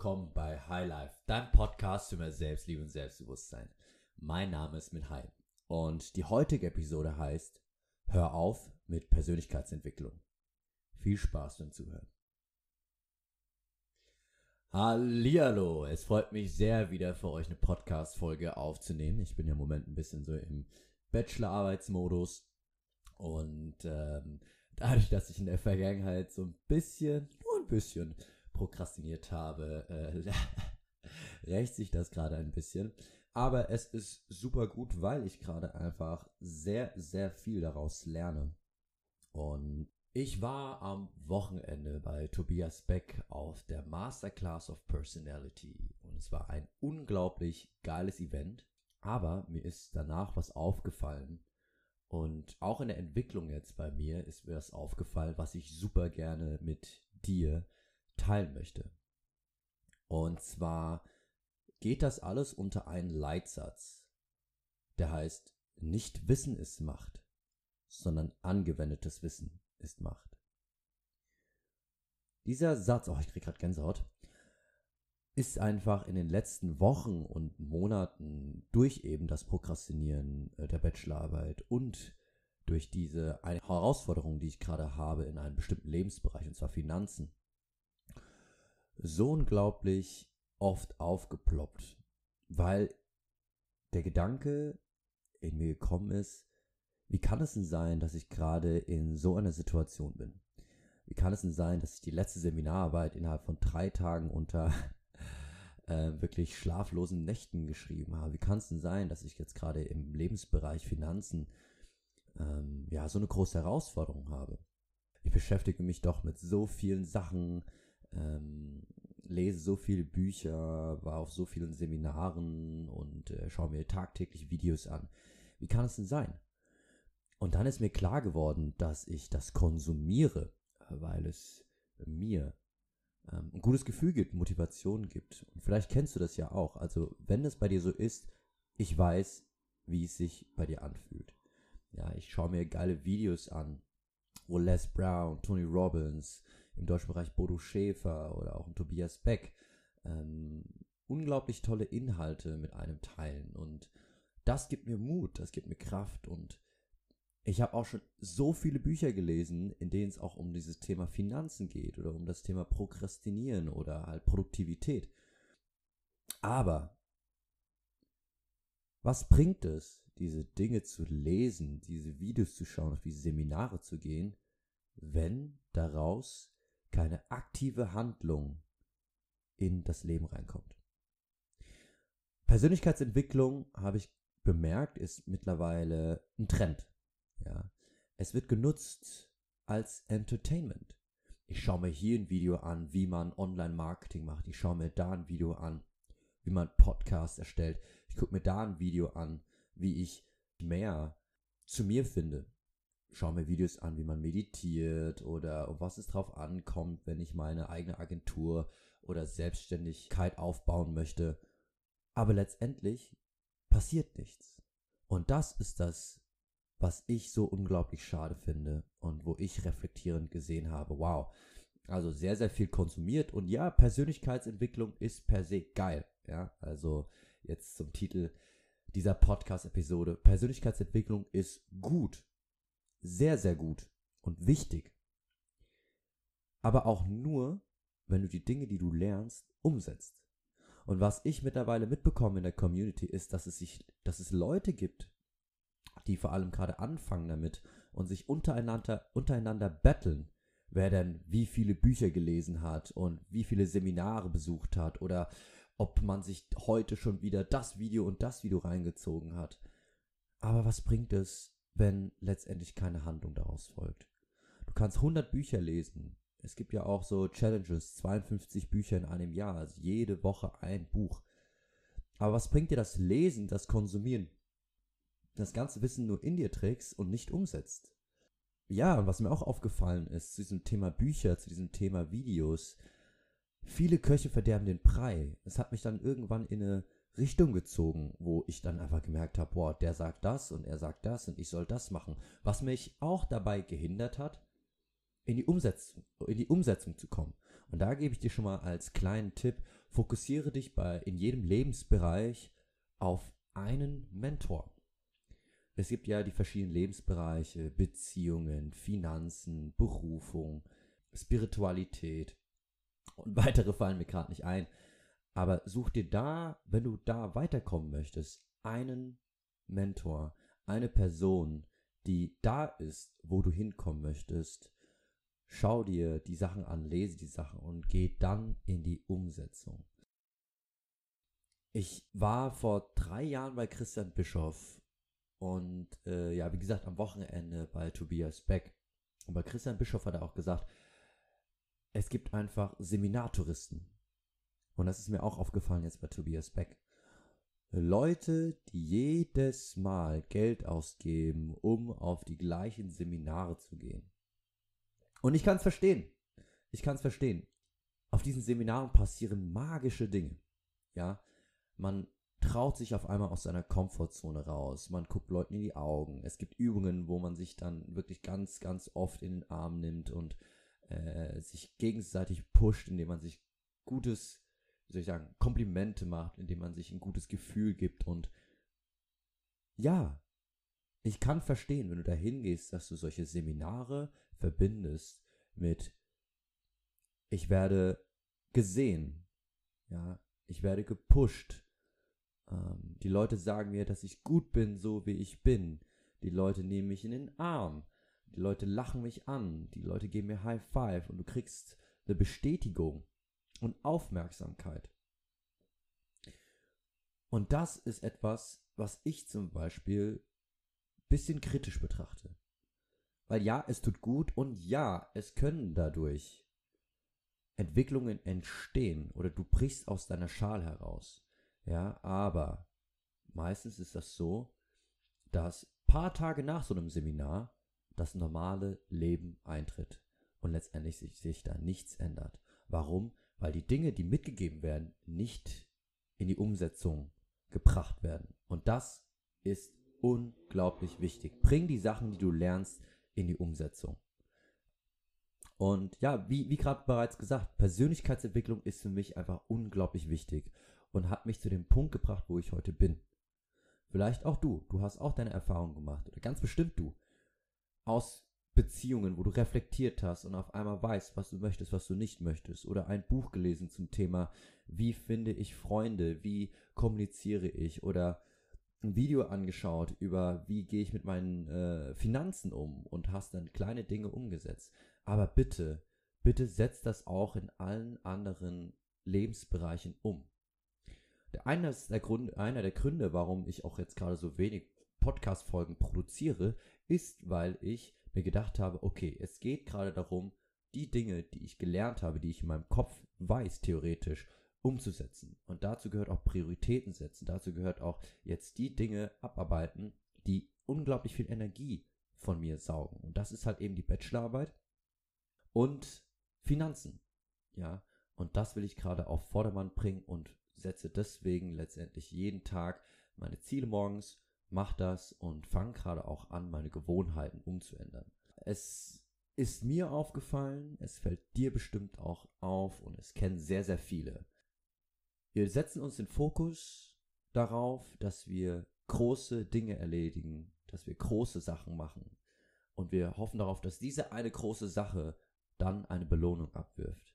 willkommen bei High Life, deinem Podcast für mehr Selbstliebe und Selbstbewusstsein. Mein Name ist Mihai und die heutige Episode heißt Hör auf mit Persönlichkeitsentwicklung. Viel Spaß beim Zuhören. Hallihallo, es freut mich sehr, wieder für euch eine Podcast-Folge aufzunehmen. Ich bin ja im Moment ein bisschen so im Bachelor-Arbeitsmodus und ähm, dadurch, dass ich in der Vergangenheit so ein bisschen, nur ein bisschen prokrastiniert habe, äh, rächt sich das gerade ein bisschen. Aber es ist super gut, weil ich gerade einfach sehr, sehr viel daraus lerne. Und ich war am Wochenende bei Tobias Beck auf der Masterclass of Personality und es war ein unglaublich geiles Event. Aber mir ist danach was aufgefallen und auch in der Entwicklung jetzt bei mir ist mir das aufgefallen, was ich super gerne mit dir teilen möchte. Und zwar geht das alles unter einen Leitsatz, der heißt, nicht Wissen ist Macht, sondern angewendetes Wissen ist Macht. Dieser Satz, oh, ich krieg gerade Gänsehaut, ist einfach in den letzten Wochen und Monaten durch eben das Prokrastinieren äh, der Bachelorarbeit und durch diese eine Herausforderung, die ich gerade habe in einem bestimmten Lebensbereich, und zwar Finanzen, so unglaublich oft aufgeploppt, weil der Gedanke in mir gekommen ist, wie kann es denn sein, dass ich gerade in so einer Situation bin? Wie kann es denn sein, dass ich die letzte Seminararbeit innerhalb von drei Tagen unter äh, wirklich schlaflosen Nächten geschrieben habe? Wie kann es denn sein, dass ich jetzt gerade im Lebensbereich Finanzen ähm, ja so eine große Herausforderung habe? Ich beschäftige mich doch mit so vielen Sachen, ähm, lese so viele Bücher, war auf so vielen Seminaren und äh, schaue mir tagtäglich Videos an. Wie kann es denn sein? Und dann ist mir klar geworden, dass ich das konsumiere, weil es mir ähm, ein gutes Gefühl gibt, Motivation gibt. Und vielleicht kennst du das ja auch. Also wenn es bei dir so ist, ich weiß, wie es sich bei dir anfühlt. Ja, ich schaue mir geile Videos an, wo Les Brown, Tony Robbins, im deutschen Bereich Bodo Schäfer oder auch ein Tobias Beck ähm, unglaublich tolle Inhalte mit einem teilen. Und das gibt mir Mut, das gibt mir Kraft und ich habe auch schon so viele Bücher gelesen, in denen es auch um dieses Thema Finanzen geht oder um das Thema Prokrastinieren oder halt Produktivität. Aber was bringt es, diese Dinge zu lesen, diese Videos zu schauen, auf diese Seminare zu gehen, wenn daraus keine aktive Handlung in das Leben reinkommt. Persönlichkeitsentwicklung, habe ich bemerkt, ist mittlerweile ein Trend. Ja. Es wird genutzt als Entertainment. Ich schaue mir hier ein Video an, wie man Online-Marketing macht. Ich schaue mir da ein Video an, wie man Podcasts erstellt. Ich gucke mir da ein Video an, wie ich mehr zu mir finde schaue mir Videos an, wie man meditiert oder was es drauf ankommt, wenn ich meine eigene Agentur oder Selbstständigkeit aufbauen möchte. Aber letztendlich passiert nichts. Und das ist das, was ich so unglaublich schade finde und wo ich reflektierend gesehen habe, wow, also sehr, sehr viel konsumiert und ja, Persönlichkeitsentwicklung ist per se geil. Ja, also jetzt zum Titel dieser Podcast-Episode. Persönlichkeitsentwicklung ist gut sehr, sehr gut und wichtig. Aber auch nur, wenn du die Dinge, die du lernst, umsetzt. Und was ich mittlerweile mitbekomme in der Community ist, dass es sich, dass es Leute gibt, die vor allem gerade anfangen damit und sich untereinander, untereinander betteln, wer denn wie viele Bücher gelesen hat und wie viele Seminare besucht hat oder ob man sich heute schon wieder das Video und das Video reingezogen hat. Aber was bringt es, wenn letztendlich keine Handlung daraus folgt. Du kannst 100 Bücher lesen. Es gibt ja auch so Challenges, 52 Bücher in einem Jahr, also jede Woche ein Buch. Aber was bringt dir das Lesen, das Konsumieren, das ganze Wissen nur in dir trägst und nicht umsetzt? Ja, und was mir auch aufgefallen ist zu diesem Thema Bücher, zu diesem Thema Videos, viele Köche verderben den Brei. Es hat mich dann irgendwann in eine Richtung gezogen, wo ich dann einfach gemerkt habe, boah, der sagt das und er sagt das und ich soll das machen. Was mich auch dabei gehindert hat, in die Umsetzung, in die Umsetzung zu kommen. Und da gebe ich dir schon mal als kleinen Tipp, Fokussiere dich bei in jedem Lebensbereich auf einen Mentor. Es gibt ja die verschiedenen Lebensbereiche, Beziehungen, Finanzen, Berufung, Spiritualität und weitere fallen mir gerade nicht ein. Aber such dir da, wenn du da weiterkommen möchtest, einen Mentor, eine Person, die da ist, wo du hinkommen möchtest. Schau dir die Sachen an, lese die Sachen und geh dann in die Umsetzung. Ich war vor drei Jahren bei Christian Bischoff und äh, ja, wie gesagt, am Wochenende bei Tobias Beck. Und bei Christian Bischoff hat er auch gesagt, es gibt einfach Seminartouristen. Und das ist mir auch aufgefallen jetzt bei Tobias Beck. Leute, die jedes Mal Geld ausgeben, um auf die gleichen Seminare zu gehen. Und ich kann es verstehen. Ich kann es verstehen. Auf diesen Seminaren passieren magische Dinge. Ja, man traut sich auf einmal aus seiner Komfortzone raus. Man guckt Leuten in die Augen. Es gibt Übungen, wo man sich dann wirklich ganz, ganz oft in den Arm nimmt und äh, sich gegenseitig pusht, indem man sich gutes wie soll ich sagen, Komplimente macht, indem man sich ein gutes Gefühl gibt und ja, ich kann verstehen, wenn du da hingehst, dass du solche Seminare verbindest mit ich werde gesehen, ja, ich werde gepusht. Ähm, die Leute sagen mir, dass ich gut bin, so wie ich bin. Die Leute nehmen mich in den Arm. Die Leute lachen mich an. Die Leute geben mir High Five und du kriegst eine Bestätigung und Aufmerksamkeit. Und das ist etwas, was ich zum Beispiel bisschen kritisch betrachte. Weil ja, es tut gut und ja, es können dadurch Entwicklungen entstehen oder du brichst aus deiner Schale heraus. Ja, aber meistens ist das so, dass paar Tage nach so einem Seminar das normale Leben eintritt und letztendlich sich, sich da nichts ändert. Warum? Weil die Dinge, die mitgegeben werden, nicht in die Umsetzung gebracht werden. Und das ist unglaublich wichtig. Bring die Sachen, die du lernst, in die Umsetzung. Und ja, wie, wie gerade bereits gesagt, Persönlichkeitsentwicklung ist für mich einfach unglaublich wichtig und hat mich zu dem Punkt gebracht, wo ich heute bin. Vielleicht auch du, du hast auch deine Erfahrungen gemacht oder ganz bestimmt du. Aus Beziehungen, wo du reflektiert hast und auf einmal weißt, was du möchtest, was du nicht möchtest. Oder ein Buch gelesen zum Thema, wie finde ich Freunde, wie kommuniziere ich. Oder ein Video angeschaut über, wie gehe ich mit meinen äh, Finanzen um und hast dann kleine Dinge umgesetzt. Aber bitte, bitte setz das auch in allen anderen Lebensbereichen um. Der eine ist der Grund, einer der Gründe, warum ich auch jetzt gerade so wenig Podcast-Folgen produziere, ist, weil ich mir gedacht habe, okay, es geht gerade darum, die Dinge, die ich gelernt habe, die ich in meinem Kopf weiß, theoretisch, umzusetzen. Und dazu gehört auch Prioritäten setzen. Dazu gehört auch jetzt die Dinge abarbeiten, die unglaublich viel Energie von mir saugen. Und das ist halt eben die Bachelorarbeit und Finanzen. Ja, und das will ich gerade auf Vordermann bringen und setze deswegen letztendlich jeden Tag meine Ziele morgens mach das und fang gerade auch an, meine Gewohnheiten umzuändern. Es ist mir aufgefallen, es fällt dir bestimmt auch auf und es kennen sehr, sehr viele. Wir setzen uns den Fokus darauf, dass wir große Dinge erledigen, dass wir große Sachen machen. Und wir hoffen darauf, dass diese eine große Sache dann eine Belohnung abwirft.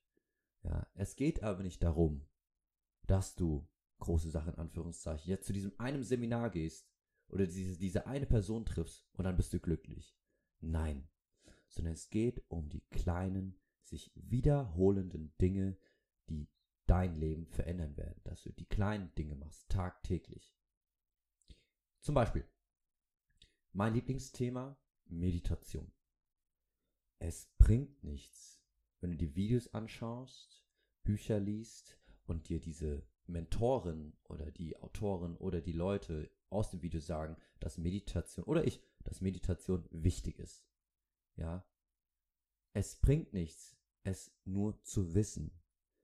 Ja, es geht aber nicht darum, dass du große Sachen in Anführungszeichen jetzt zu diesem einem Seminar gehst oder diese, diese eine Person triffst und dann bist du glücklich. Nein, sondern es geht um die kleinen, sich wiederholenden Dinge, die dein Leben verändern werden, dass du die kleinen Dinge machst, tagtäglich. Zum Beispiel, mein Lieblingsthema, Meditation. Es bringt nichts, wenn du die Videos anschaust, Bücher liest und dir diese Mentoren oder die Autoren oder die Leute aus dem Video sagen, dass Meditation oder ich, dass Meditation wichtig ist. Ja. Es bringt nichts, es nur zu wissen.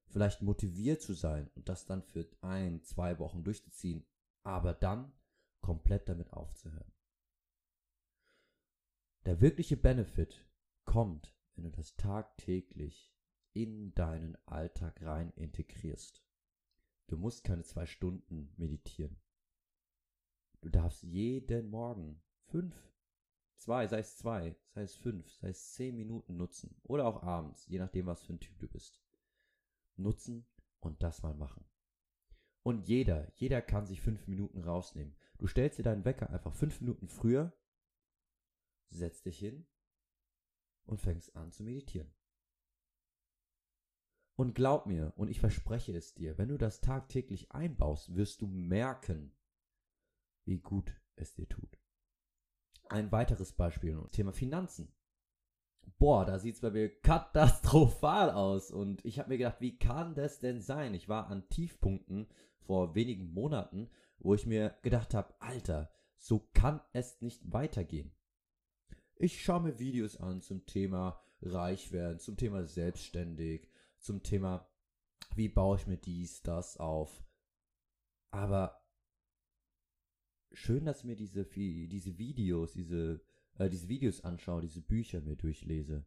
Vielleicht motiviert zu sein und das dann für ein, zwei Wochen durchzuziehen, aber dann komplett damit aufzuhören. Der wirkliche Benefit kommt, wenn du das tagtäglich in deinen Alltag rein integrierst. Du musst keine zwei Stunden meditieren. Du darfst jeden Morgen fünf, zwei, sei es zwei, sei es fünf, sei es zehn Minuten nutzen. Oder auch abends, je nachdem, was für ein Typ du bist. Nutzen und das mal machen. Und jeder, jeder kann sich fünf Minuten rausnehmen. Du stellst dir deinen Wecker einfach fünf Minuten früher, setzt dich hin und fängst an zu meditieren. Und glaub mir, und ich verspreche es dir, wenn du das tagtäglich einbaust, wirst du merken, wie gut es dir tut. Ein weiteres Beispiel, Thema Finanzen. Boah, da sieht es bei mir katastrophal aus. Und ich habe mir gedacht, wie kann das denn sein? Ich war an Tiefpunkten vor wenigen Monaten, wo ich mir gedacht habe, Alter, so kann es nicht weitergehen. Ich schaue mir Videos an zum Thema reich werden, zum Thema selbstständig, zum Thema, wie baue ich mir dies, das auf. Aber schön, dass ich mir diese, diese Videos, diese, äh, diese Videos anschaue, diese Bücher mir durchlese.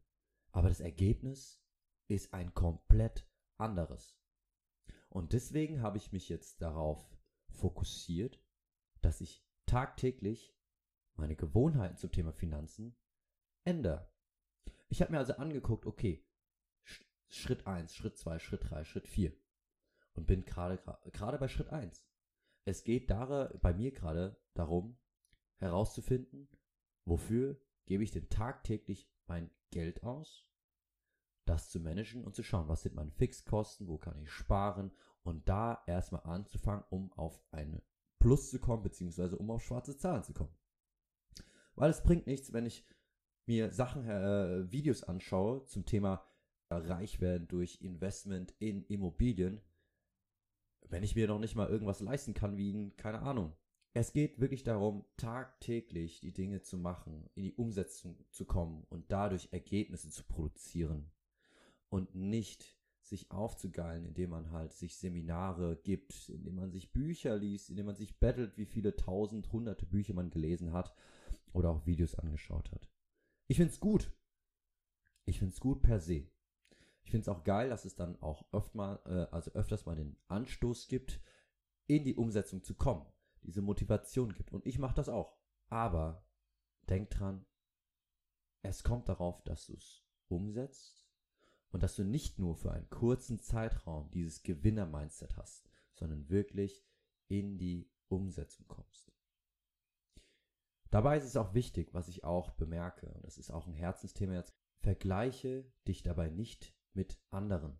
Aber das Ergebnis ist ein komplett anderes. Und deswegen habe ich mich jetzt darauf fokussiert, dass ich tagtäglich meine Gewohnheiten zum Thema Finanzen ändere. Ich habe mir also angeguckt, okay, Schritt 1, Schritt 2, Schritt 3, Schritt 4 und bin gerade gerade bei Schritt 1. Es geht da, bei mir gerade darum, herauszufinden, wofür gebe ich denn tagtäglich mein Geld aus, das zu managen und zu schauen, was sind meine Fixkosten, wo kann ich sparen und da erstmal anzufangen, um auf eine Plus zu kommen, beziehungsweise um auf schwarze Zahlen zu kommen. Weil es bringt nichts, wenn ich mir Sachen, äh, Videos anschaue zum Thema reich werden durch Investment in Immobilien, wenn ich mir noch nicht mal irgendwas leisten kann, wie, ein, keine Ahnung. Es geht wirklich darum, tagtäglich die Dinge zu machen, in die Umsetzung zu kommen und dadurch Ergebnisse zu produzieren. Und nicht sich aufzugeilen, indem man halt sich Seminare gibt, indem man sich Bücher liest, indem man sich bettelt, wie viele tausend, hunderte Bücher man gelesen hat oder auch Videos angeschaut hat. Ich find's gut. Ich find's gut per se. Ich finde es auch geil, dass es dann auch öfter mal, äh, also öfters mal den Anstoß gibt, in die Umsetzung zu kommen. Diese Motivation gibt. Und ich mache das auch. Aber denk dran, es kommt darauf, dass du es umsetzt und dass du nicht nur für einen kurzen Zeitraum dieses Gewinner-Mindset hast, sondern wirklich in die Umsetzung kommst. Dabei ist es auch wichtig, was ich auch bemerke, und das ist auch ein Herzensthema jetzt, vergleiche dich dabei nicht mit anderen.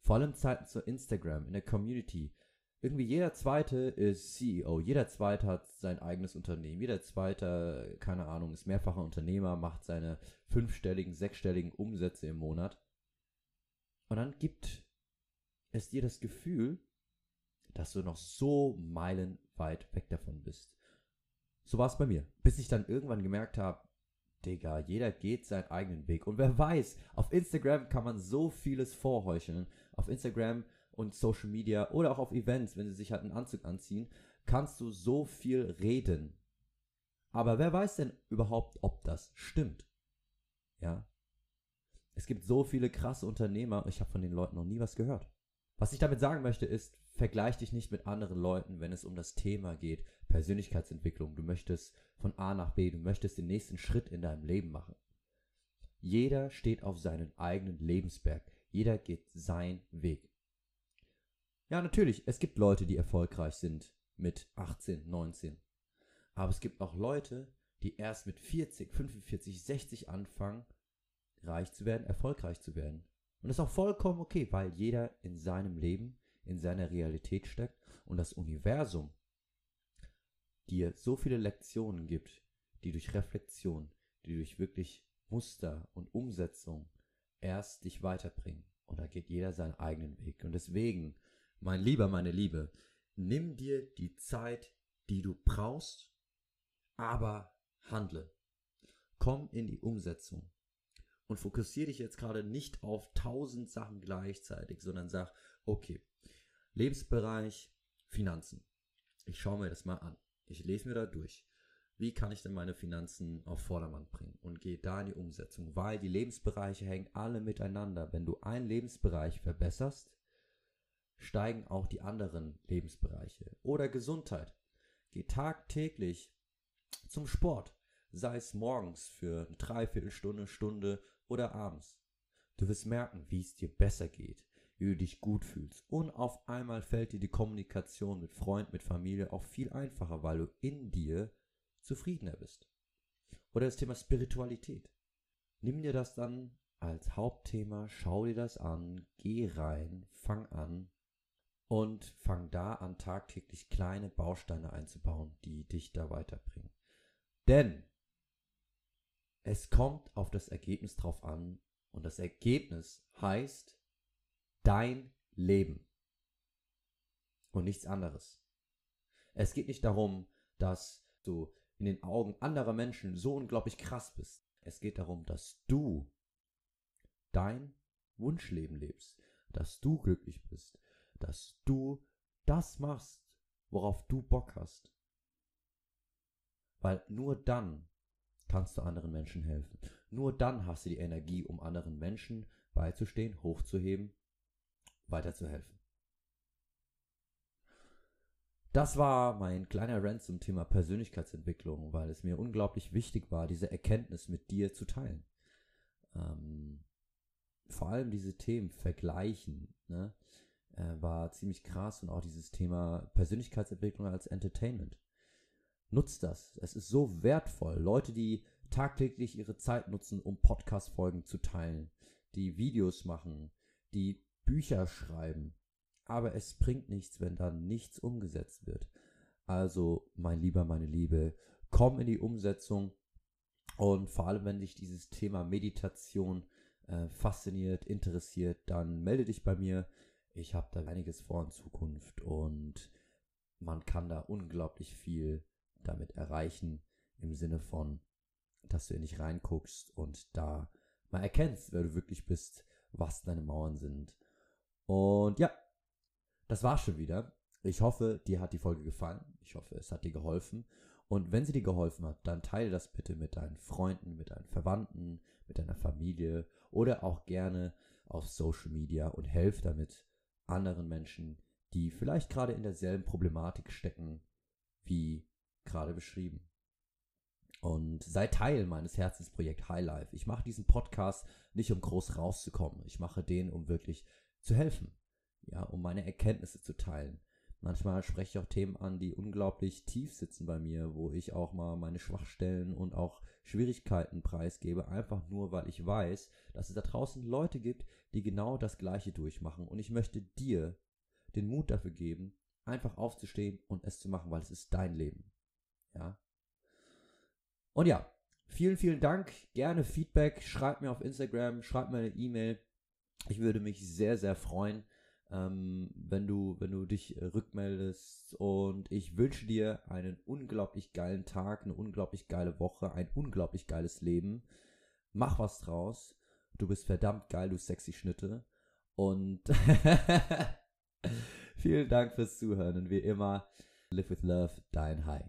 Vor allem Zeiten zu Instagram, in der Community. Irgendwie jeder zweite ist CEO, jeder zweite hat sein eigenes Unternehmen, jeder zweite, keine Ahnung, ist mehrfacher Unternehmer, macht seine fünfstelligen, sechsstelligen Umsätze im Monat. Und dann gibt es dir das Gefühl, dass du noch so meilenweit weg davon bist. So war es bei mir, bis ich dann irgendwann gemerkt habe, Digga, jeder geht seinen eigenen Weg. Und wer weiß, auf Instagram kann man so vieles vorheucheln. Auf Instagram und Social Media oder auch auf Events, wenn sie sich halt einen Anzug anziehen, kannst du so viel reden. Aber wer weiß denn überhaupt, ob das stimmt? Ja. Es gibt so viele krasse Unternehmer, ich habe von den Leuten noch nie was gehört. Was ich damit sagen möchte, ist, vergleich dich nicht mit anderen Leuten, wenn es um das Thema geht, Persönlichkeitsentwicklung. Du möchtest von A nach B, du möchtest den nächsten Schritt in deinem Leben machen. Jeder steht auf seinen eigenen Lebensberg. Jeder geht seinen Weg. Ja, natürlich, es gibt Leute, die erfolgreich sind mit 18, 19. Aber es gibt auch Leute, die erst mit 40, 45, 60 anfangen, reich zu werden, erfolgreich zu werden. Und das ist auch vollkommen okay, weil jeder in seinem Leben, in seiner Realität steckt und das Universum dir so viele Lektionen gibt, die durch Reflexion, die durch wirklich Muster und Umsetzung erst dich weiterbringen. Und da geht jeder seinen eigenen Weg. Und deswegen, mein Lieber, meine Liebe, nimm dir die Zeit, die du brauchst, aber handle. Komm in die Umsetzung. Und fokussiere dich jetzt gerade nicht auf tausend Sachen gleichzeitig, sondern sag, okay, Lebensbereich, Finanzen. Ich schaue mir das mal an. Ich lese mir da durch. Wie kann ich denn meine Finanzen auf Vordermann bringen und gehe da in die Umsetzung, weil die Lebensbereiche hängen alle miteinander. Wenn du einen Lebensbereich verbesserst, steigen auch die anderen Lebensbereiche. Oder Gesundheit. Geh tagtäglich zum Sport, sei es morgens für eine Dreiviertelstunde, Stunde oder abends. Du wirst merken, wie es dir besser geht, wie du dich gut fühlst. Und auf einmal fällt dir die Kommunikation mit Freund, mit Familie auch viel einfacher, weil du in dir zufriedener bist. Oder das Thema Spiritualität. Nimm dir das dann als Hauptthema, schau dir das an, geh rein, fang an und fang da an, tagtäglich kleine Bausteine einzubauen, die dich da weiterbringen. Denn es kommt auf das Ergebnis drauf an und das Ergebnis heißt dein Leben und nichts anderes. Es geht nicht darum, dass du in den Augen anderer Menschen so unglaublich krass bist. Es geht darum, dass du dein Wunschleben lebst, dass du glücklich bist, dass du das machst, worauf du Bock hast. Weil nur dann kannst du anderen Menschen helfen. Nur dann hast du die Energie, um anderen Menschen beizustehen, hochzuheben, weiterzuhelfen. Das war mein kleiner Rant zum Thema Persönlichkeitsentwicklung, weil es mir unglaublich wichtig war, diese Erkenntnis mit dir zu teilen. Ähm, vor allem diese Themen vergleichen, ne, äh, war ziemlich krass und auch dieses Thema Persönlichkeitsentwicklung als Entertainment. Nutzt das. Es ist so wertvoll. Leute, die tagtäglich ihre Zeit nutzen, um Podcast-Folgen zu teilen, die Videos machen, die Bücher schreiben. Aber es bringt nichts, wenn da nichts umgesetzt wird. Also, mein Lieber, meine Liebe, komm in die Umsetzung. Und vor allem, wenn dich dieses Thema Meditation äh, fasziniert, interessiert, dann melde dich bei mir. Ich habe da einiges vor in Zukunft und man kann da unglaublich viel damit erreichen im Sinne von, dass du in dich reinguckst und da mal erkennst, wer du wirklich bist, was deine Mauern sind. Und ja, das war's schon wieder. Ich hoffe, dir hat die Folge gefallen. Ich hoffe, es hat dir geholfen. Und wenn sie dir geholfen hat, dann teile das bitte mit deinen Freunden, mit deinen Verwandten, mit deiner Familie oder auch gerne auf Social Media und helf damit anderen Menschen, die vielleicht gerade in derselben Problematik stecken, wie gerade beschrieben. Und sei Teil meines Herzensprojekt High Life. Ich mache diesen Podcast nicht, um groß rauszukommen. Ich mache den, um wirklich zu helfen. Ja, um meine Erkenntnisse zu teilen. Manchmal spreche ich auch Themen an, die unglaublich tief sitzen bei mir, wo ich auch mal meine Schwachstellen und auch Schwierigkeiten preisgebe, einfach nur, weil ich weiß, dass es da draußen Leute gibt, die genau das Gleiche durchmachen. Und ich möchte dir den Mut dafür geben, einfach aufzustehen und es zu machen, weil es ist dein Leben. Ja. Und ja, vielen, vielen Dank. Gerne Feedback. Schreibt mir auf Instagram, schreibt mir eine E-Mail. Ich würde mich sehr, sehr freuen ähm, wenn du, wenn du dich rückmeldest. Und ich wünsche dir einen unglaublich geilen Tag, eine unglaublich geile Woche, ein unglaublich geiles Leben. Mach was draus. Du bist verdammt geil, du sexy Schnitte. Und vielen Dank fürs Zuhören. Und wie immer, live with love, dein High.